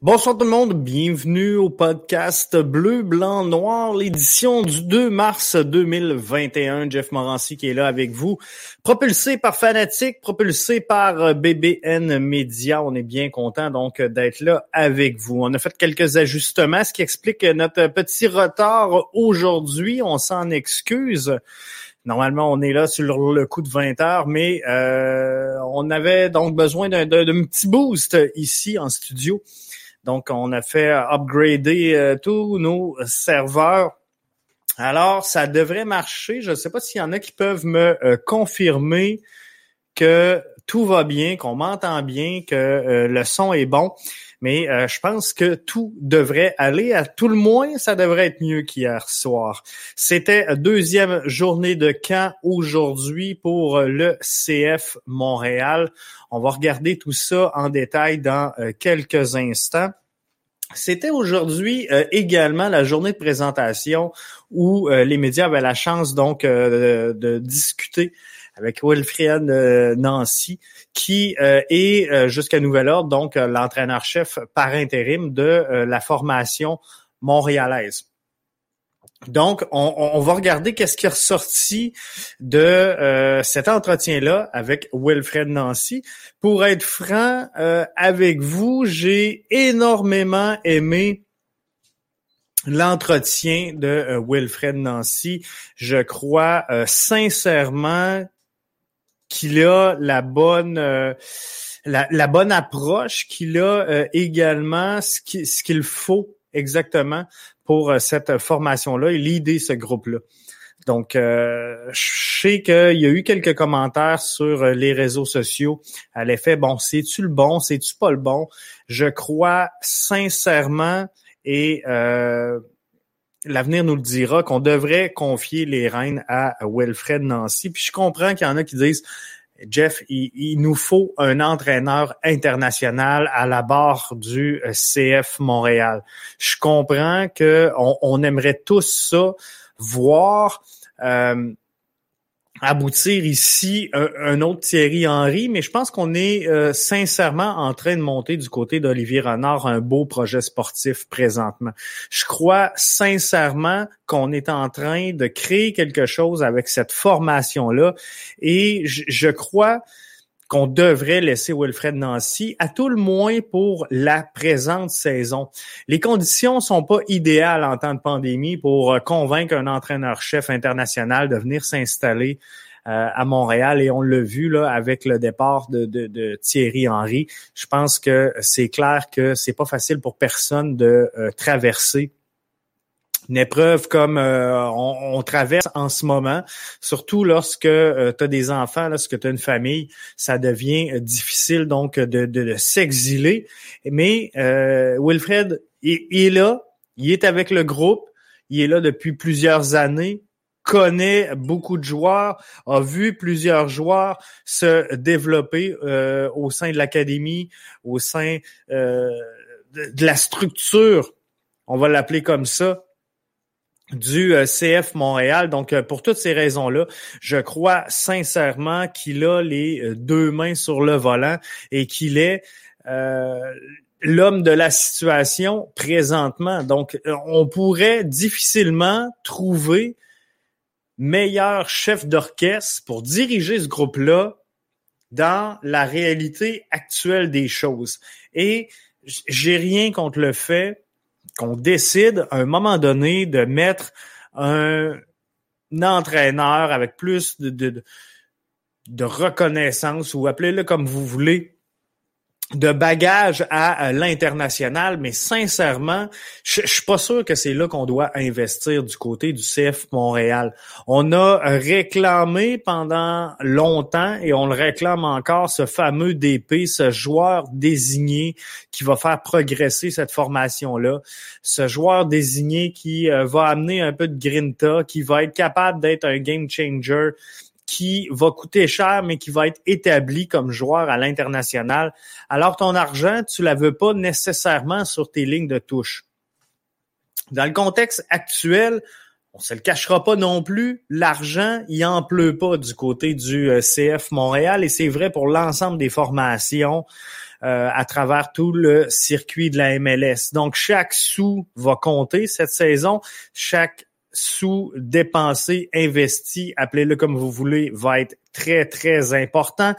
Bonsoir tout le monde, bienvenue au podcast Bleu, Blanc, Noir, l'édition du 2 mars 2021. Jeff Morancy qui est là avec vous, propulsé par Fanatique, propulsé par BBN Media. On est bien content donc d'être là avec vous. On a fait quelques ajustements, ce qui explique notre petit retard aujourd'hui. On s'en excuse. Normalement, on est là sur le coup de 20 heures, mais euh, on avait donc besoin d'un petit boost ici en studio. Donc, on a fait upgrader euh, tous nos serveurs. Alors, ça devrait marcher. Je ne sais pas s'il y en a qui peuvent me euh, confirmer que tout va bien, qu'on m'entend bien, que euh, le son est bon. Mais je pense que tout devrait aller. À tout le moins, ça devrait être mieux qu'hier soir. C'était deuxième journée de camp aujourd'hui pour le CF Montréal. On va regarder tout ça en détail dans quelques instants. C'était aujourd'hui euh, également la journée de présentation où euh, les médias avaient la chance donc euh, de, discuter avec Wilfried Nancy, qui est jusqu'à nouvel ordre donc l'entraîneur-chef par intérim de la formation montréalaise. Donc, on, va regarder qu'est-ce qui est ressorti de euh, cet entretien-là avec Wilfred Nancy. Pour être franc euh, avec vous, j'ai énormément aimé l'entretien de euh, Wilfred Nancy. Je crois sincèrement qu'il a la bonne la, bonne approche, qu'il a également ce qu'il faut exactement pour euh, cette formation-là et l'idée ce groupe-là. Donc, euh, je sais qu'il y a eu quelques commentaires sur euh, les réseaux sociaux à l'effet, bon, c'est-tu le bon, c'est-tu pas le bon? Je crois sincèrement, et l'avenir nous le dira, qu'on devrait confier les rênes à Wilfred Nancy. Puis je comprends qu'il y en a qui disent, Jeff, il, nous faut un entraîneur international à la barre du euh, CF Montréal. Je comprends que on, aimerait tous ça, voir euh, aboutir ici un, autre Thierry Henry, mais je pense qu'on est euh, sincèrement en train de monter du côté d'Olivier Renard un beau projet sportif présentement. Je crois sincèrement qu'on est en train de créer quelque chose avec cette formation-là et je crois qu'on devrait laisser Wilfred Nancy, à tout le moins pour la présente saison. Les conditions sont pas idéales en temps de pandémie pour euh, convaincre un entraîneur-chef international de venir s'installer euh, à Montréal et on l'a vu là avec le départ de, Thierry Henry. Je pense que c'est clair que c'est pas facile pour personne de euh, traverser une épreuve comme euh, on, traverse en ce moment, surtout lorsque euh, tu as des enfants, lorsque tu as une famille, ça devient euh, difficile donc de, de, s'exiler. Mais Wilfred, il, est là, il est avec le groupe, il est là depuis plusieurs années, connaît beaucoup de joueurs, a vu plusieurs joueurs se développer au sein de l'académie, au sein de la structure, on va l'appeler comme ça, du euh, CF Montréal. Donc, euh, pour toutes ces raisons-là, je crois sincèrement qu'il a les euh, deux mains sur le volant et qu'il est l'homme de la situation présentement. Donc, on pourrait difficilement trouver meilleur chef d'orchestre pour diriger ce groupe-là dans la réalité actuelle des choses. Et j'ai rien contre le fait qu'on décide à un moment donné de mettre un, entraîneur avec plus de, reconnaissance ou appelez-le comme vous voulez de bagage à l'international, mais sincèrement, je, je suis pas sûr que c'est là qu'on doit investir du côté du CF Montréal. On a réclamé pendant longtemps et on le réclame encore ce fameux DP, ce joueur désigné qui va faire progresser cette formation-là, ce joueur désigné qui euh, va amener un peu de grinta, qui va être capable d'être un game changer, qui va coûter cher, mais qui va être établi comme joueur à l'international. Alors, ton argent, tu la veux pas nécessairement sur tes lignes de touche. Dans le contexte actuel, on se le cachera pas non plus, l'argent, il en pleut pas du côté du euh, CF Montréal et c'est vrai pour l'ensemble des formations à travers tout le circuit de la MLS. Donc, chaque sou va compter cette saison. Chaque sous dépensé, investi, appelez-le comme vous voulez, va être très, très important.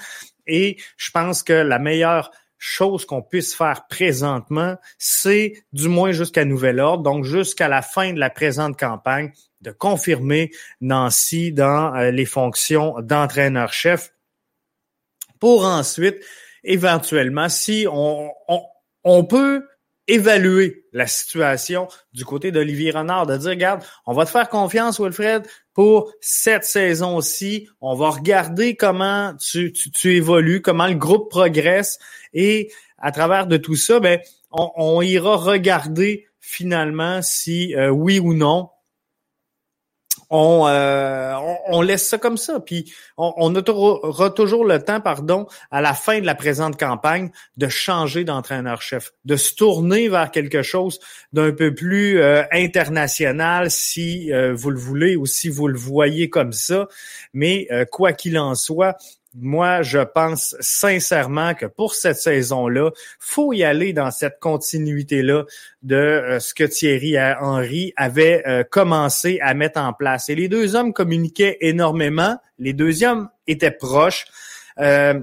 Et je pense que la meilleure chose qu'on puisse faire présentement, c'est du moins jusqu'à nouvel ordre, donc jusqu'à la fin de la présente campagne, de confirmer Nancy dans euh, les fonctions d'entraîneur-chef pour ensuite, éventuellement, si on, on, on peut évaluer la situation du côté d'Olivier Renard, de dire, regarde, on va te faire confiance, Wilfred, pour cette saison-ci. On va regarder comment tu, évolues, comment le groupe progresse et à travers de tout ça, ben, on, on ira regarder finalement si euh, oui ou non euh, on, on, laisse ça comme ça. Puis on, aura toujours le temps, pardon, à la fin de la présente campagne, de changer d'entraîneur-chef, de se tourner vers quelque chose d'un peu plus euh, international, si euh, vous le voulez ou si vous le voyez comme ça. Mais quoi qu'il en soit, moi, je pense sincèrement que pour cette saison-là, faut y aller dans cette continuité-là de euh, ce que Thierry Henry avait euh, commencé à mettre en place. Et les deux hommes communiquaient énormément. Les deux hommes étaient proches. Euh,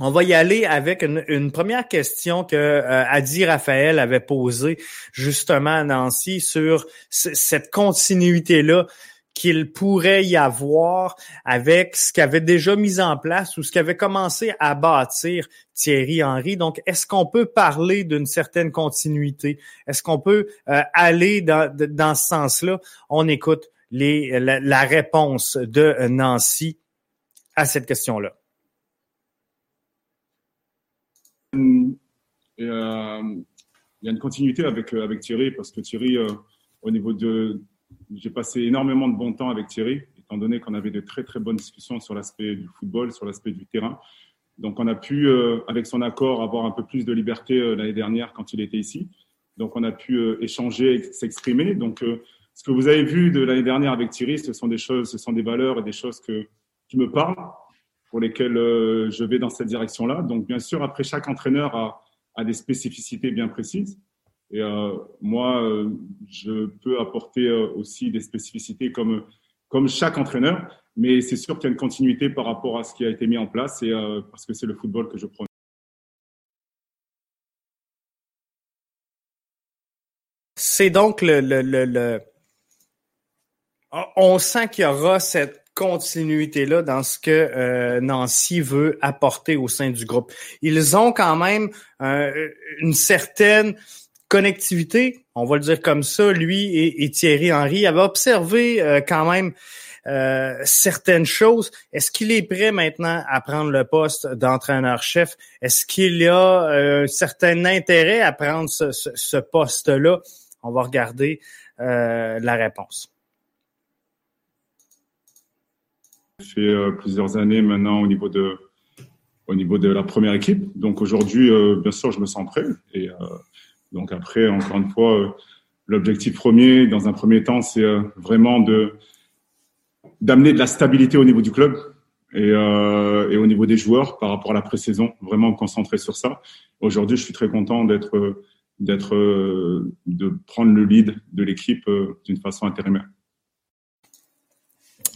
on va y aller avec une, première question que Adi Raphaël avait posée justement à Nancy sur cette continuité-là qu'il pourrait y avoir avec ce qu'avait déjà mis en place ou ce qu'avait commencé à bâtir Thierry Henry. Donc, est-ce qu'on peut parler d'une certaine continuité? Est-ce qu'on peut euh, aller dans, dans ce sens-là? On écoute les, la, réponse de Nancy à cette question-là. Euh, il y a une continuité avec, avec Thierry parce que Thierry, euh, au niveau de, j'ai passé énormément de bon temps avec Thierry, étant donné qu'on avait de très très bonnes discussions sur l'aspect du football, sur l'aspect du terrain. Donc on a pu, euh, avec son accord, avoir un peu plus de liberté euh, l'année dernière quand il était ici. Donc on a pu euh, échanger, s'exprimer. Donc ce que vous avez vu de l'année dernière avec Thierry, ce sont des choses, ce sont des valeurs et des choses qui me parlent, pour lesquelles je vais dans cette direction-là. Donc bien sûr, après chaque entraîneur a des spécificités bien précises. Et euh, moi, euh, je peux apporter euh, aussi des spécificités comme, comme chaque entraîneur, mais c'est sûr qu'il y a une continuité par rapport à ce qui a été mis en place et parce que c'est le football que je prends. C'est donc le, le, le, On sent qu'il y aura cette continuité-là dans ce que Nancy veut apporter au sein du groupe. Ils ont quand même une certaine connectivité, on va le dire comme ça, lui et, Thierry Henry avaient observé euh, quand même euh, certaines choses. Est-ce qu'il est prêt maintenant à prendre le poste d'entraîneur-chef? Est-ce qu'il a euh, un certain intérêt à prendre ce, poste-là? On va regarder la réponse. Ça fait plusieurs années maintenant au niveau de au niveau de la première équipe. Donc aujourd'hui, bien sûr, je me sens prêt et donc après, encore une fois, euh, l'objectif premier, dans un premier temps, c'est euh, vraiment de d'amener de la stabilité au niveau du club et, euh, et, au niveau des joueurs par rapport à la pré-saison, vraiment me concentrer sur ça. Aujourd'hui, je suis très content d'être d'être de prendre le lead de l'équipe d'une façon intérimaire.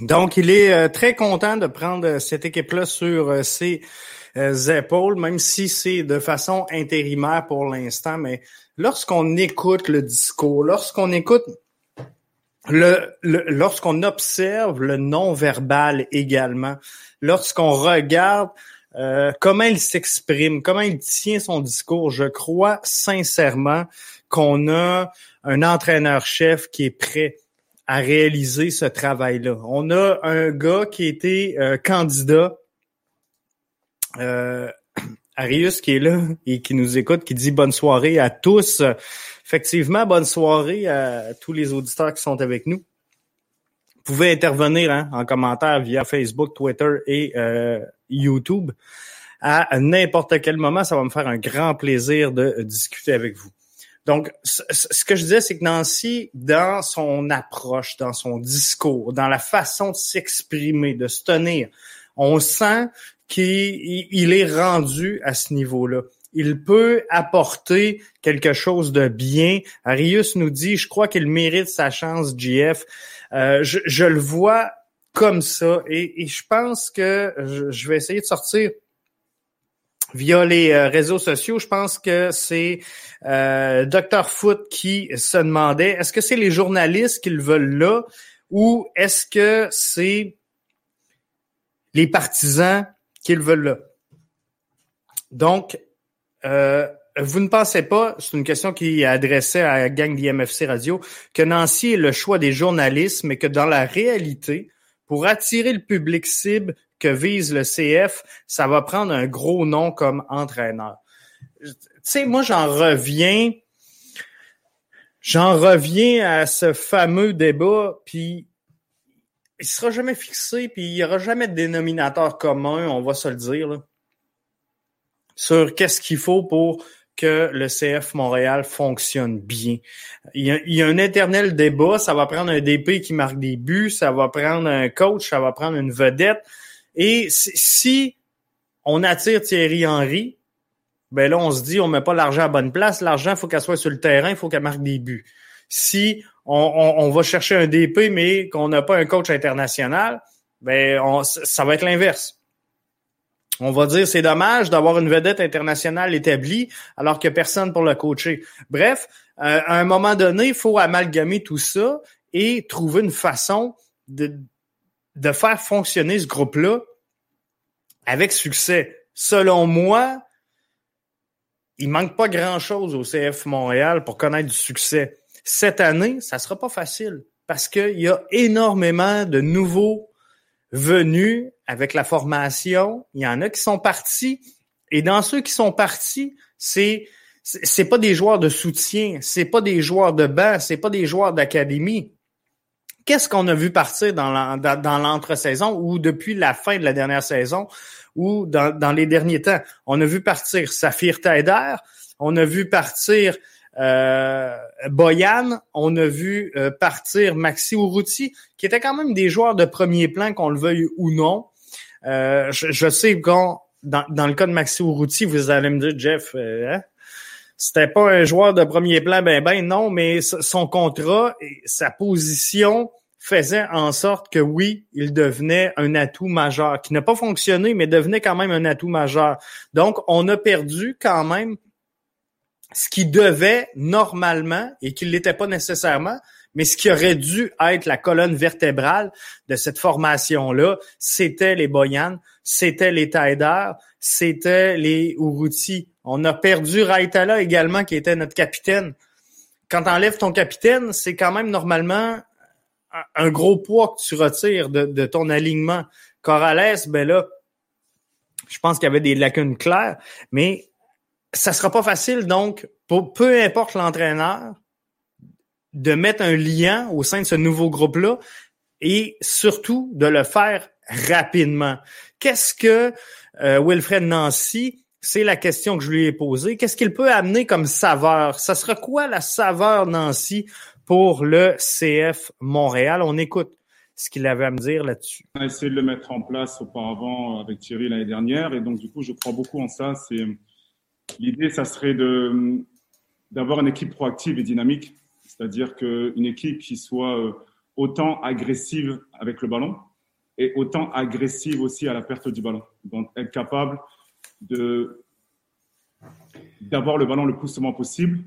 Donc, il est très content de prendre cette équipe-là sur ses épaules, même si c'est de façon intérimaire pour l'instant, mais lorsqu'on écoute le discours, lorsqu'on écoute le, lorsqu'on observe le non-verbal également, lorsqu'on regarde euh, comment il s'exprime, comment il tient son discours, je crois sincèrement qu'on a un entraîneur-chef qui est prêt à réaliser ce travail-là. On a un gars qui était euh, candidat euh, Arius qui est là et qui nous écoute, qui dit bonne soirée à tous. Effectivement, bonne soirée à tous les auditeurs qui sont avec nous. Vous pouvez intervenir hein, en commentaire via Facebook, Twitter et euh, YouTube à n'importe quel moment. Ça va me faire un grand plaisir de discuter avec vous. Donc, ce que je disais, c'est que Nancy, dans son approche, dans son discours, dans la façon de s'exprimer, de se tenir, on sent qu'il est rendu à ce niveau-là. il peut apporter quelque chose de bien. Arius nous dit, je crois qu'il mérite sa chance, GF. Euh, je, le vois comme ça et, je pense que je, vais essayer de sortir via les euh, réseaux sociaux. Je pense que c'est euh, Dr Foot qui se demandait, est-ce que c'est les journalistes qui le veulent là ou est-ce que c'est les partisans qui le veulent? Donc, euh, vous ne pensez pas, c'est une question qui est adressée à la gang d'IMFC Radio, que Nancy est le choix des journalistes, mais que dans la réalité, pour attirer le public cible que vise le CF, ça va prendre un gros nom comme entraîneur. Tu sais, moi, j'en reviens, j'en reviens à ce fameux débat, puis il sera jamais fixé, puis il y aura jamais de dénominateur commun, on va se le dire. Là sur qu'est-ce qu'il faut pour que le CF Montréal fonctionne bien. Il y, a, un éternel débat, ça va prendre un DP qui marque des buts, ça va prendre un coach, ça va prendre une vedette. Et si on attire Thierry Henry, ben là, on se dit, on met pas l'argent à bonne place. L'argent, il faut qu'elle soit sur le terrain, il faut qu'elle marque des buts. Si on, va chercher un DP, mais qu'on n'a pas un coach international, ben ça va être l'inverse on va dire c'est dommage d'avoir une vedette internationale établie alors a personne pour le coacher. Bref, euh, à un moment donné, il faut amalgamer tout ça et trouver une façon de, de faire fonctionner ce groupe-là avec succès. Selon moi, il manque pas grand-chose au CF Montréal pour connaître du succès. Cette année, ça sera pas facile parce qu'il y a énormément de nouveaux venus avec la formation. Il y en a qui sont partis. Et dans ceux qui sont partis, c'est c'est pas des joueurs de soutien, c'est pas des joueurs de banc, c'est pas des joueurs d'académie. Qu'est-ce qu'on a vu partir dans l'entre-saison ou depuis la fin de la dernière saison ou dans, les derniers temps? On a vu partir Saphir Taider, on a vu partir euh, Boyan, on a vu euh, partir Maxi Urruti, qui était quand même des joueurs de premier plan, qu'on le veuille ou non. Euh, je, sais quand dans, dans le cas de Maxi Urruti, vous allez me dire, Jeff, hein? c'était pas un joueur de premier plan, ben ben non, mais son contrat et sa position faisait en sorte que oui, il devenait un atout majeur, qui n'a pas fonctionné, mais devenait quand même un atout majeur. Donc, on a perdu quand même ce qui devait normalement, et qui ne l'était pas nécessairement, mais ce qui aurait dû être la colonne vertébrale de cette formation-là, c'était les Boyan, c'était les Taider, c'était les Uruti. On a perdu Raitala également, qui était notre capitaine. Quand tu enlèves ton capitaine, c'est quand même normalement un gros poids que tu retires de, ton alignement. Corrales, ben là, je pense qu'il y avait des lacunes claires, mais ça sera pas facile, donc, pour peu importe l'entraîneur, de mettre un lien au sein de ce nouveau groupe-là et surtout de le faire rapidement. Qu'est-ce que euh, Wilfred Nancy, c'est la question que je lui ai posée, qu'est-ce qu'il peut amener comme saveur? Ça sera quoi la saveur Nancy pour le CF Montréal? On écoute ce qu'il avait à me dire là-dessus. On a essayé de le mettre en place auparavant avec Thierry l'année dernière et donc du coup je crois beaucoup en ça. C'est l'idée, ça serait d'avoir une équipe proactive et dynamique c'est-à-dire qu'une équipe qui soit euh, autant agressive avec le ballon et autant agressive aussi à la perte du ballon. Donc être capable d'avoir le ballon le plus souvent possible,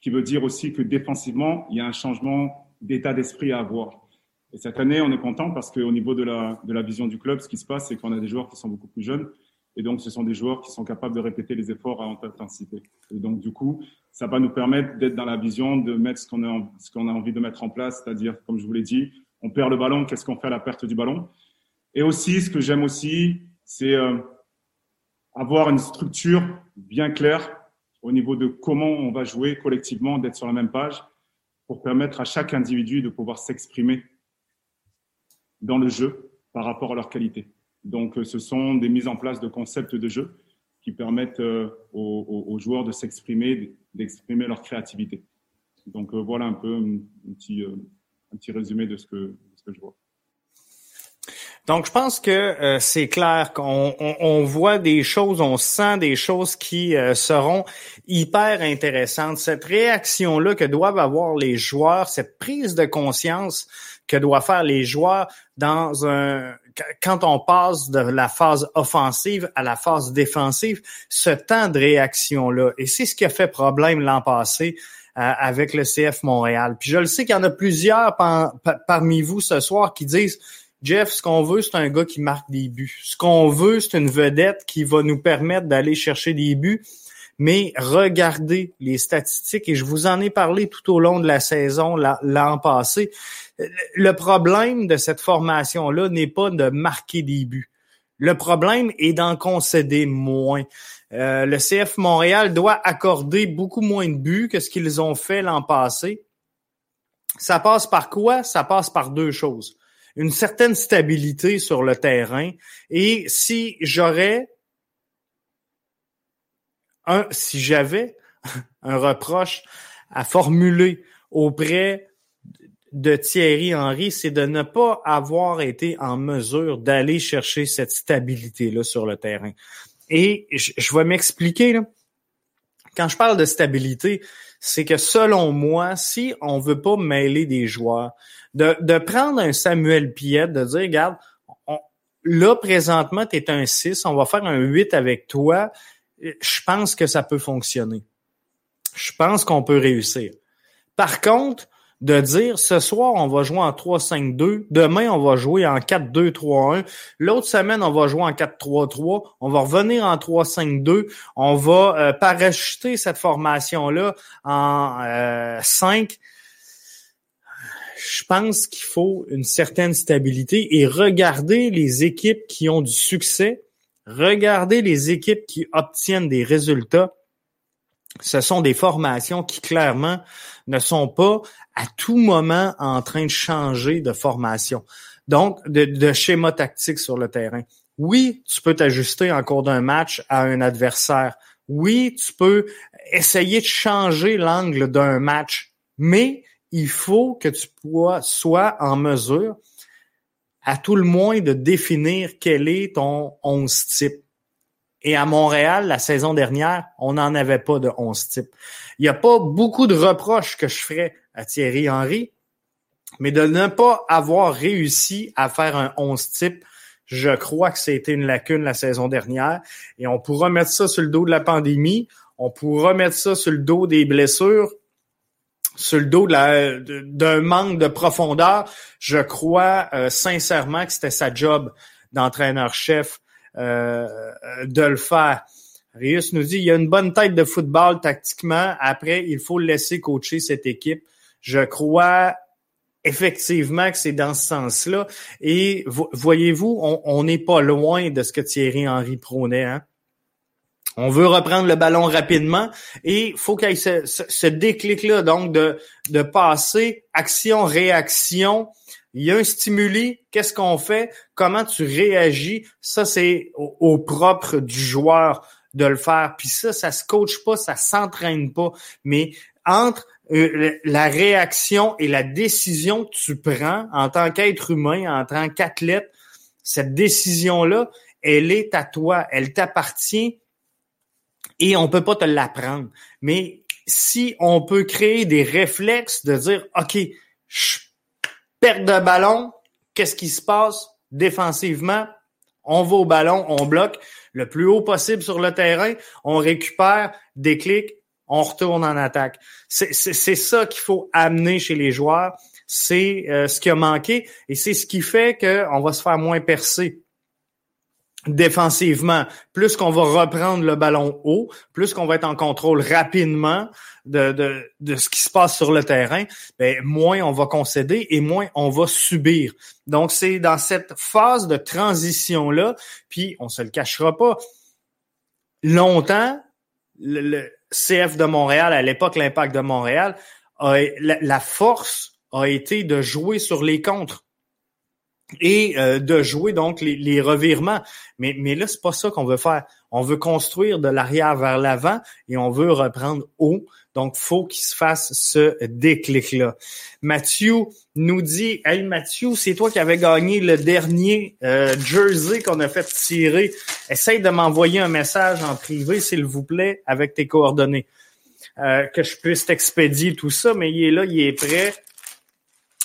qui veut dire aussi que défensivement, il y a un changement d'état d'esprit à avoir. Et cette année, on est content parce qu'au niveau de la, de la vision du club, ce qui se passe, c'est qu'on a des joueurs qui sont beaucoup plus jeunes. Et donc, ce sont des joueurs qui sont capables de répéter les efforts à haute intensité. Et donc, du coup, ça va nous permettre d'être dans la vision de mettre ce qu'on a, envie de mettre en place, c'est-à-dire, comme je vous l'ai dit, on perd le ballon, qu'est-ce qu'on fait à la perte du ballon? Et aussi, ce que j'aime aussi, c'est euh, avoir une structure bien claire au niveau de comment on va jouer collectivement, d'être sur la même page, pour permettre à chaque individu de pouvoir s'exprimer dans le jeu par rapport à leur qualité. Donc, euh, ce sont des mises en place de concepts de jeu qui permettent euh, aux, joueurs de s'exprimer, d'exprimer leur créativité. Donc euh, voilà un peu un, petit, un petit résumé de ce que, ce que je vois. Donc, je pense que euh, c'est clair qu'on on, voit des choses, on sent des choses qui euh, seront hyper intéressantes. Cette réaction-là que doivent avoir les joueurs, cette prise de conscience que doivent faire les joueurs dans un quand on passe de la phase offensive à la phase défensive, ce temps de réaction-là. Et c'est ce qui a fait problème l'an passé euh, avec le CF Montréal. Puis je le sais qu'il y en a plusieurs parmi vous ce soir qui disent Jeff, ce qu'on veut, c'est un gars qui marque des buts. Ce qu'on veut, c'est une vedette qui va nous permettre d'aller chercher des buts. Mais regardez les statistiques, et je vous en ai parlé tout au long de la saison l'an passé. Le problème de cette formation-là n'est pas de marquer des buts. Le problème est d'en concéder moins. Euh, le CF Montréal doit accorder beaucoup moins de buts que ce qu'ils ont fait l'an passé. Ça passe par quoi? Ça passe par deux choses une certaine stabilité sur le terrain. Et si j'aurais un, si j'avais un reproche à formuler auprès de Thierry Henry, c'est de ne pas avoir été en mesure d'aller chercher cette stabilité-là sur le terrain. Et je, je vais m'expliquer. Quand je parle de stabilité, c'est que selon moi, si on veut pas mêler des joueurs, de, prendre un Samuel Piette, de dire, regarde, là, présentement, tu es un 6, on va faire un 8 avec toi. Je pense que ça peut fonctionner. Je pense qu'on peut réussir. Par contre, de dire ce soir, on va jouer en 3-5-2, demain, on va jouer en 4-2-3-1, l'autre semaine, on va jouer en 4-3-3, on va revenir en 3-5-2, on va euh, parachuter cette formation-là en euh, 5 je pense qu'il faut une certaine stabilité et regarder les équipes qui ont du succès, regarder les équipes qui obtiennent des résultats. Ce sont des formations qui clairement ne sont pas à tout moment en train de changer de formation. Donc, de, schéma tactique sur le terrain. Oui, tu peux t'ajuster en cours d'un match à un adversaire. Oui, tu peux essayer de changer l'angle d'un match, mais il faut que tu sois en mesure, à tout le moins, de définir quel est ton 11 type. Et à Montréal, la saison dernière, on n'en avait pas de 11 type. Il n'y a pas beaucoup de reproches que je ferais à Thierry Henry, mais de ne pas avoir réussi à faire un 11 type, je crois que c'était une lacune la saison dernière. Et on pourra mettre ça sur le dos de la pandémie, on pourra mettre ça sur le dos des blessures, sur le dos d'un manque de profondeur, je crois euh, sincèrement que c'était sa job d'entraîneur-chef euh, de le faire. Rius nous dit il y a une bonne tête de football tactiquement. Après, il faut laisser coacher cette équipe. Je crois effectivement que c'est dans ce sens-là. Et voyez-vous, on n'est pas loin de ce que Thierry Henry prônait. Hein? On veut reprendre le ballon rapidement et il faut qu'il y ait ce, déclic-là, donc de, de passer action-réaction. Il y a un stimuli, qu'est-ce qu'on fait? Comment tu réagis? Ça, c'est au, propre du joueur de le faire. Puis ça, ça se coach pas, ça s'entraîne pas. Mais entre euh, la réaction et la décision que tu prends en tant qu'être humain, en tant qu'athlète, cette décision-là, elle est à toi, elle t'appartient et on peut pas te l'apprendre. Mais si on peut créer des réflexes de dire, OK, perds de ballon, qu'est-ce qui se passe? Défensivement? On va au ballon, on bloque le plus haut possible sur le terrain, on récupère, déclic, on retourne en attaque. C'est ça qu'il faut amener chez les joueurs. C'est euh, ce qui a manqué et c'est ce qui fait qu'on va se faire moins percer défensivement, plus qu'on va reprendre le ballon haut, plus qu'on va être en contrôle rapidement de, de, de ce qui se passe sur le terrain, ben, moins on va concéder et moins on va subir. Donc, c'est dans cette phase de transition-là, puis on se le cachera pas, longtemps, le, CF de Montréal, à l'époque, l'impact de Montréal, la force a été de jouer sur les contres et euh, de jouer donc les, revirements. Mais, mais là, c'est pas ça qu'on veut faire. On veut construire de l'arrière vers l'avant et on veut reprendre haut. Donc, faut qu'il se fasse ce déclic-là. Mathieu nous dit, Hey Mathieu, c'est toi qui avais gagné le dernier euh, jersey qu'on a fait tirer. Essaye de m'envoyer un message en privé, s'il vous plaît, avec tes coordonnées. Euh, que je puisse t'expédier tout ça, mais il est là, il est prêt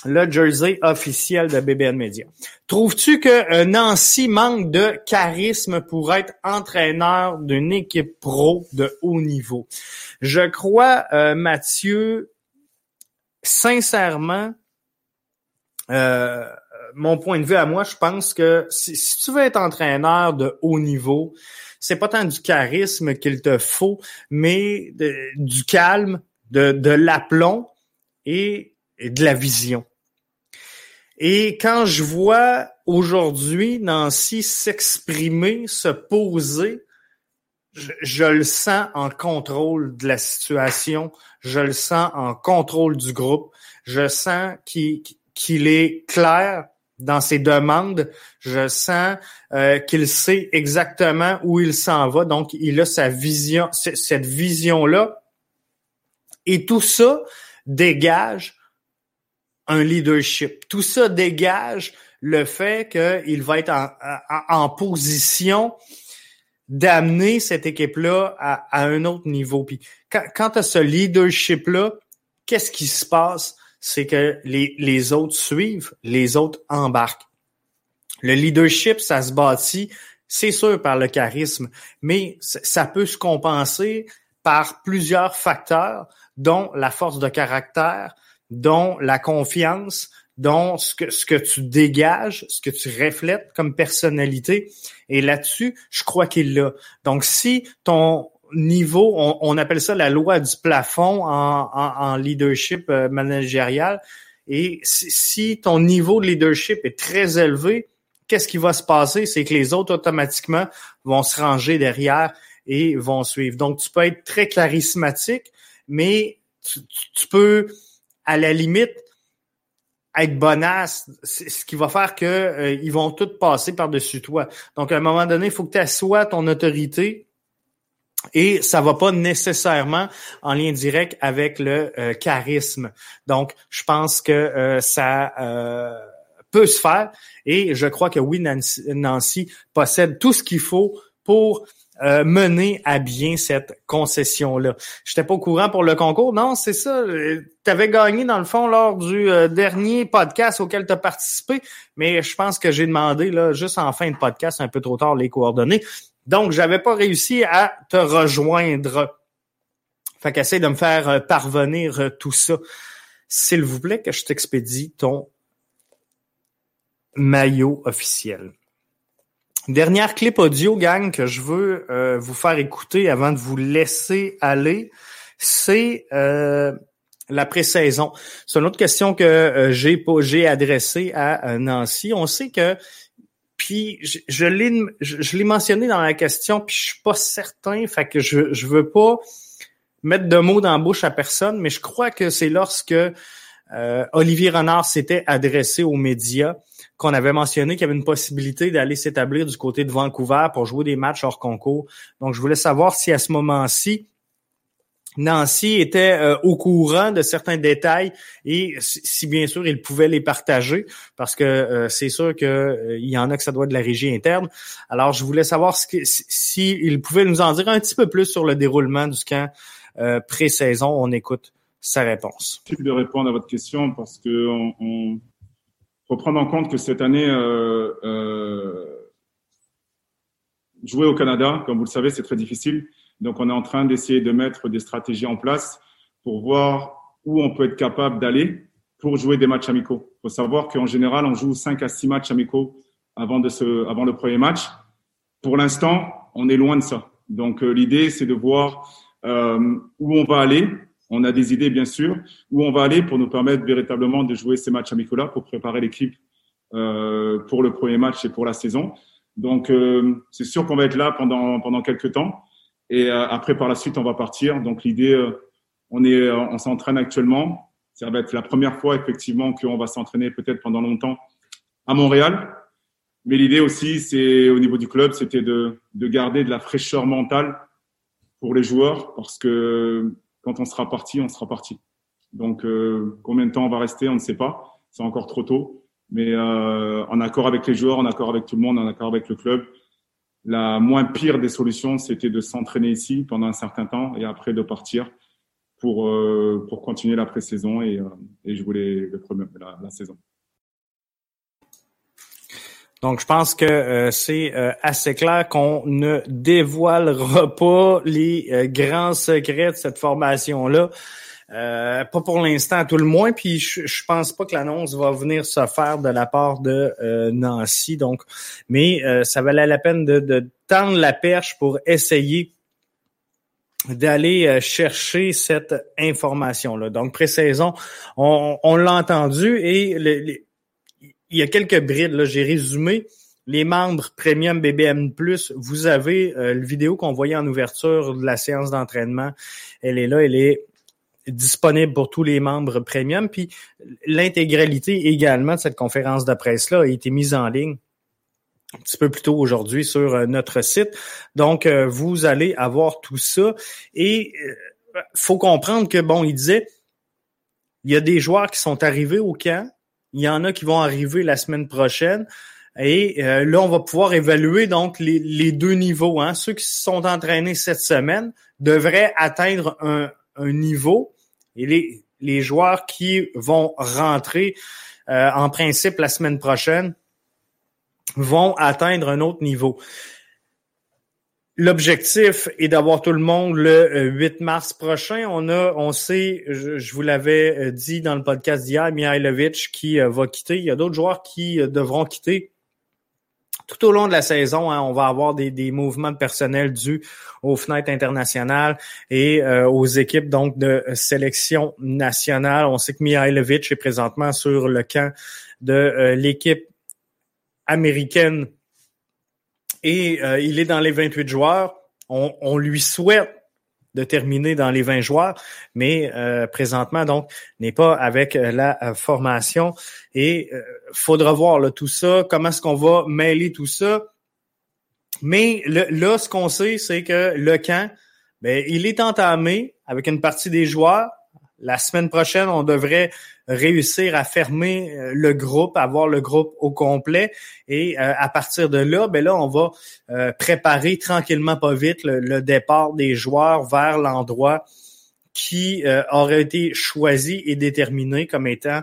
le jersey officiel de BBN Media. Trouves-tu que euh, Nancy manque de charisme pour être entraîneur d'une équipe pro de haut niveau? Je crois, euh, Mathieu, sincèrement, euh, mon point de vue à moi, je pense que si, tu veux être entraîneur de haut niveau, c'est pas tant du charisme qu'il te faut, mais du calme, de, de l'aplomb et de la vision. Et quand je vois aujourd'hui Nancy s'exprimer, se poser, je, le sens en contrôle de la situation, je le sens en contrôle du groupe, je sens qu'il est clair dans ses demandes, je sens euh, qu'il sait exactement où il s'en va, donc il a sa vision, cette vision-là. Et tout ça dégage un leadership. Tout ça dégage le fait qu'il va être en, position d'amener cette équipe-là à, un autre niveau. Puis quand, quand ce leadership-là, qu'est-ce qui se passe? C'est que les, les autres suivent, les autres embarquent. Le leadership, ça se bâtit, c'est sûr, par le charisme, mais ça peut se compenser par plusieurs facteurs, dont la force de caractère, dont la confiance, dont ce que, ce que tu dégages, ce que tu reflètes comme personnalité. Et là-dessus, je crois qu'il l'a. Donc, si ton niveau, on, appelle ça la loi du plafond en, en, leadership euh, managérial, et si, si, ton niveau de leadership est très élevé, qu'est-ce qui va se passer? C'est que les autres, automatiquement, vont se ranger derrière et vont suivre. Donc, tu peux être très charismatique, mais tu, tu peux à la limite, être bonasse, ce qui va faire que euh, ils vont tous passer par-dessus toi. Donc, à un moment donné, il faut que tu assoies ton autorité et ça va pas nécessairement en lien direct avec le euh, charisme. Donc, je pense que euh, ça peut se faire et je crois que oui, Nancy possède tout ce qu'il faut pour euh, mener à bien cette concession-là. J'étais pas au courant pour le concours. Non, c'est ça. Euh, tu avais gagné, dans le fond, lors du euh, dernier podcast auquel tu as participé, mais je pense que j'ai demandé, là, juste en fin de podcast, un peu trop tard, les coordonnées. Donc, j'avais pas réussi à te rejoindre. Fait qu'essaie de me faire parvenir tout ça. S'il vous plaît, que je t'expédie ton maillot officiel. Dernière clip audio, gang, que je veux euh, vous faire écouter avant de vous laisser aller, c'est euh, la pré-saison. C'est une autre question que euh, j'ai adressée à Nancy. On sait que puis je, l'ai je, mentionné dans la question, puis je suis pas certain, fait que je je veux pas mettre de mots dans la bouche à personne, mais je crois que c'est lorsque Olivier Renard s'était adressé aux médias qu'on avait mentionné qu'il y avait une possibilité d'aller s'établir du côté de Vancouver pour jouer des matchs hors concours. Donc, je voulais savoir si à ce moment-ci, Nancy était euh, au courant de certains détails et si bien sûr il pouvait les partager parce que euh, c'est sûr qu'il euh, y en a que ça doit de la régie interne. Alors je voulais savoir s'il si, pouvait nous en dire un petit peu plus sur le déroulement du camp pré-saison. On écoute sa réponse. Je de répondre à votre question parce que faut prendre en compte que cette année, euh, euh, jouer au Canada, comme vous le savez, c'est très difficile. Donc, on est en train d'essayer de mettre des stratégies en place pour voir où on peut être capable d'aller pour jouer des matchs amicaux. Il faut savoir qu'en général, on joue 5 à 6 matchs amicaux avant, de ce, avant le premier match. Pour l'instant, on est loin de ça. Donc, euh, l'idée, c'est de voir où on va aller on a des idées, bien sûr, où on va aller pour nous permettre véritablement de jouer ces matchs amicaux-là pour préparer l'équipe euh, pour le premier match et pour la saison. Donc, euh, c'est sûr qu'on va être là pendant, pendant quelques temps. Et euh, après, par la suite, on va partir. Donc, l'idée, on est, on s'entraîne actuellement. Ça va être la première fois, effectivement, qu'on va s'entraîner peut-être pendant longtemps à Montréal. Mais l'idée aussi, c'est au niveau du club, c'était de, de garder de la fraîcheur mentale pour les joueurs parce que quand on sera parti, on sera parti. Donc, euh, combien de temps on va rester, on ne sait pas. C'est encore trop tôt. Mais euh, en accord avec les joueurs, en accord avec tout le monde, en accord avec le club, la moins pire des solutions, c'était de s'entraîner ici pendant un certain temps et après de partir pour, euh, pour continuer la pré-saison et, euh, et jouer les, le premier, la, la saison. Donc, je pense que euh, c'est euh, assez clair qu'on ne dévoilera pas les euh, grands secrets de cette formation-là. pas pour l'instant, à tout le moins. Puis je, je pense pas que l'annonce va venir se faire de la part de Nancy. Donc, mais ça valait la peine de, de, tendre la perche pour essayer d'aller chercher cette information-là. Donc, pré-saison, on, on l'a entendu et les il y a quelques brides. Là. J'ai résumé les membres Premium BBM+. Vous avez euh, le vidéo qu'on voyait en ouverture de la séance d'entraînement. Elle est là, elle est disponible pour tous les membres Premium. Puis l'intégralité également de cette conférence de presse-là a été mise en ligne un petit peu plus tôt aujourd'hui sur euh, notre site. Donc, euh, vous allez avoir tout ça. Et faut comprendre que, bon, il disait, il y a des joueurs qui sont arrivés au camp, il y en a qui vont arriver la semaine prochaine. Et euh, là, on va pouvoir évaluer donc les, deux niveaux. Hein. Ceux qui se sont entraînés cette semaine devraient atteindre un, niveau. Et les, les joueurs qui vont rentrer euh, en principe la semaine prochaine vont atteindre un autre niveau. L'objectif est d'avoir tout le monde le 8 euh, mars prochain. On a, on sait, je, vous l'avais euh, dit dans le podcast d'hier, Mihailovic qui euh, va quitter. Il y a d'autres joueurs qui devront quitter tout au long de la saison, hein, on va avoir des, des, mouvements de personnel dus aux fenêtres internationales et aux équipes donc de sélection nationale. On sait que Mihailovic est présentement sur le camp de l'équipe américaine et euh, il est dans les 28 joueurs. On, on, lui souhaite de terminer dans les 20 joueurs, mais euh, présentement, donc, n'est pas avec euh, la formation. Et faudra voir là, tout ça, comment est-ce qu'on va mêler tout ça. Mais là, ce qu'on sait, c'est que le camp, ben, il est entamé avec une partie des joueurs. La semaine prochaine, on devrait réussir à fermer euh, le groupe, avoir le groupe au complet. Et euh, à partir de là, ben là, on va euh, préparer tranquillement, pas vite, le, départ des joueurs vers l'endroit qui aurait été choisi et déterminé comme étant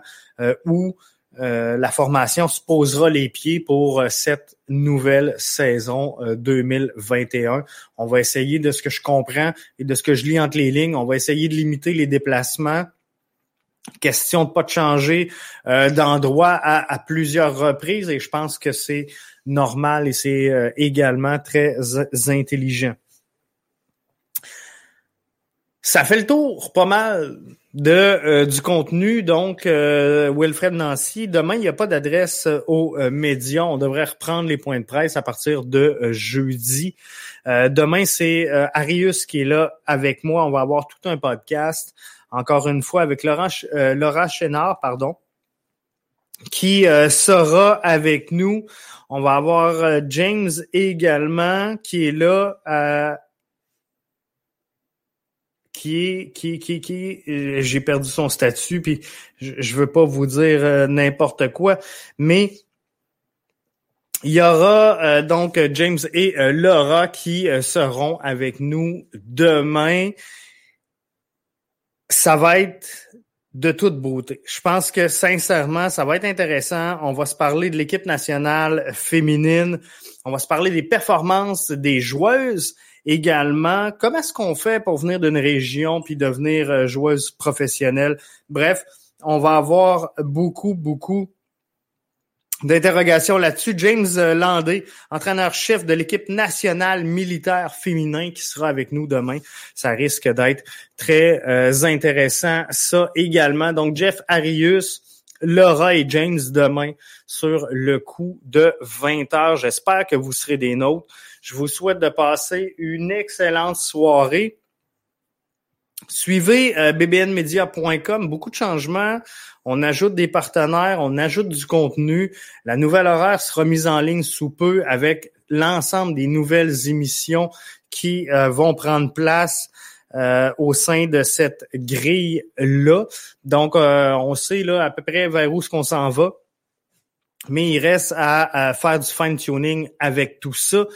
où la formation se posera les pieds pour cette nouvelle saison 2021. On va essayer, de ce que je comprends et de ce que je lis entre les lignes, on va essayer de limiter les déplacements question de pas de changer euh, d'endroit à, plusieurs reprises et je pense que c'est normal et c'est euh, également très intelligent. Ça fait le tour pas mal de euh, du contenu. Donc, Wilfred Nancy, demain, il n'y a pas d'adresse aux médias. On devrait reprendre les points de presse à partir de jeudi. demain, c'est Arius qui est là avec moi. On va avoir tout un podcast encore une fois, avec Laurent, euh, Laura Chénard, pardon, qui euh, sera avec nous. On va avoir euh, James également qui est là. qui est qui qui qui j'ai perdu son statut puis je, je veux pas vous dire n'importe quoi mais il y aura donc James et Laura qui seront avec nous demain ça va être de toute beauté. Je pense que sincèrement, ça va être intéressant. On va se parler de l'équipe nationale féminine. On va se parler des performances des joueuses également. Comment est-ce qu'on fait pour venir d'une région puis devenir euh, joueuse professionnelle? Bref, on va avoir beaucoup, beaucoup d'interrogation là-dessus. James euh, Landé, entraîneur-chef de l'équipe nationale militaire féminin qui sera avec nous demain. Ça risque d'être très euh, intéressant, ça également. Donc, Jeff Arius, Laura et James demain sur le coup de 20 heures. J'espère que vous serez des nôtres. Je vous souhaite de passer une excellente soirée. Suivez bbnmedia.com, beaucoup de changements. On ajoute des partenaires, on ajoute du contenu. La nouvelle horaire sera mise en ligne sous peu avec l'ensemble des nouvelles émissions qui vont prendre place euh, au sein de cette grille-là. Donc, euh, on sait là à peu près vers où ce qu'on s'en va. Mais il reste à, faire du fine-tuning avec tout ça.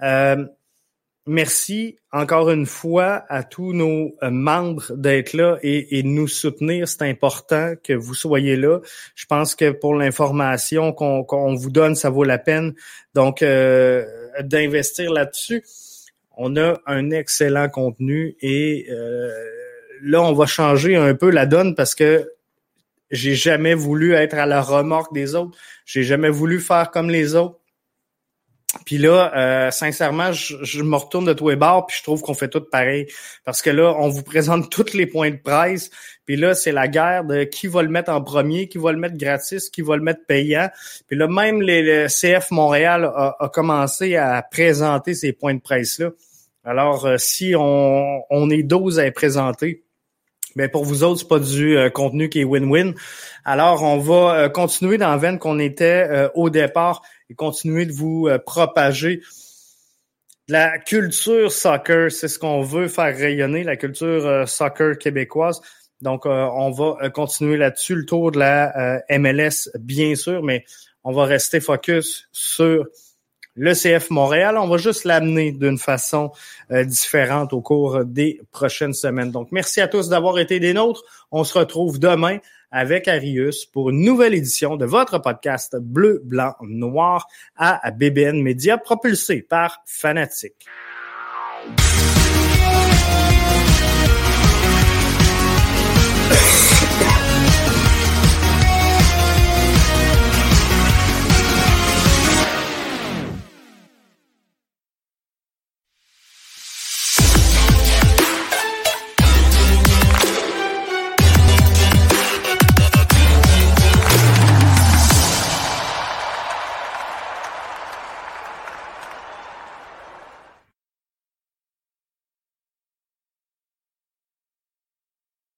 Euh, merci encore une fois à tous nos membres d'être là et, de nous soutenir. C'est important que vous soyez là. Je pense que pour l'information qu'on vous donne, ça vaut la peine. Donc, d'investir là-dessus on a un excellent contenu et euh, là, on va changer un peu la donne parce que j'ai jamais voulu être à la remorque des autres. J'ai jamais voulu faire comme les autres. Puis là, euh, sincèrement, je, me retourne de tous les bords, puis je trouve qu'on fait tout pareil. Parce que là, on vous présente tous les points de presse. Puis là, c'est la guerre de qui va le mettre en premier, qui va le mettre gratis, qui va le mettre payant. Puis là, même les, le CF Montréal a, a, commencé à présenter ces points de presse-là. Alors, euh, si on, on est 12 à présenter, mais pour vous autres, c'est pas du euh, contenu qui est win-win. Alors, on va euh, continuer dans la veine qu'on était au départ et continuer de vous propager la culture soccer. C'est ce qu'on veut faire rayonner, la culture soccer québécoise. Donc, on va continuer là-dessus, le tour de la MLS, bien sûr, mais on va rester focus sur le CF Montréal. On va juste l'amener d'une façon euh, différente au cours des prochaines semaines. Donc, merci à tous d'avoir été des nôtres. On se retrouve demain avec Arius pour une nouvelle édition de votre podcast Bleu, Blanc, Noir à BBN Media propulsé par Fanatic.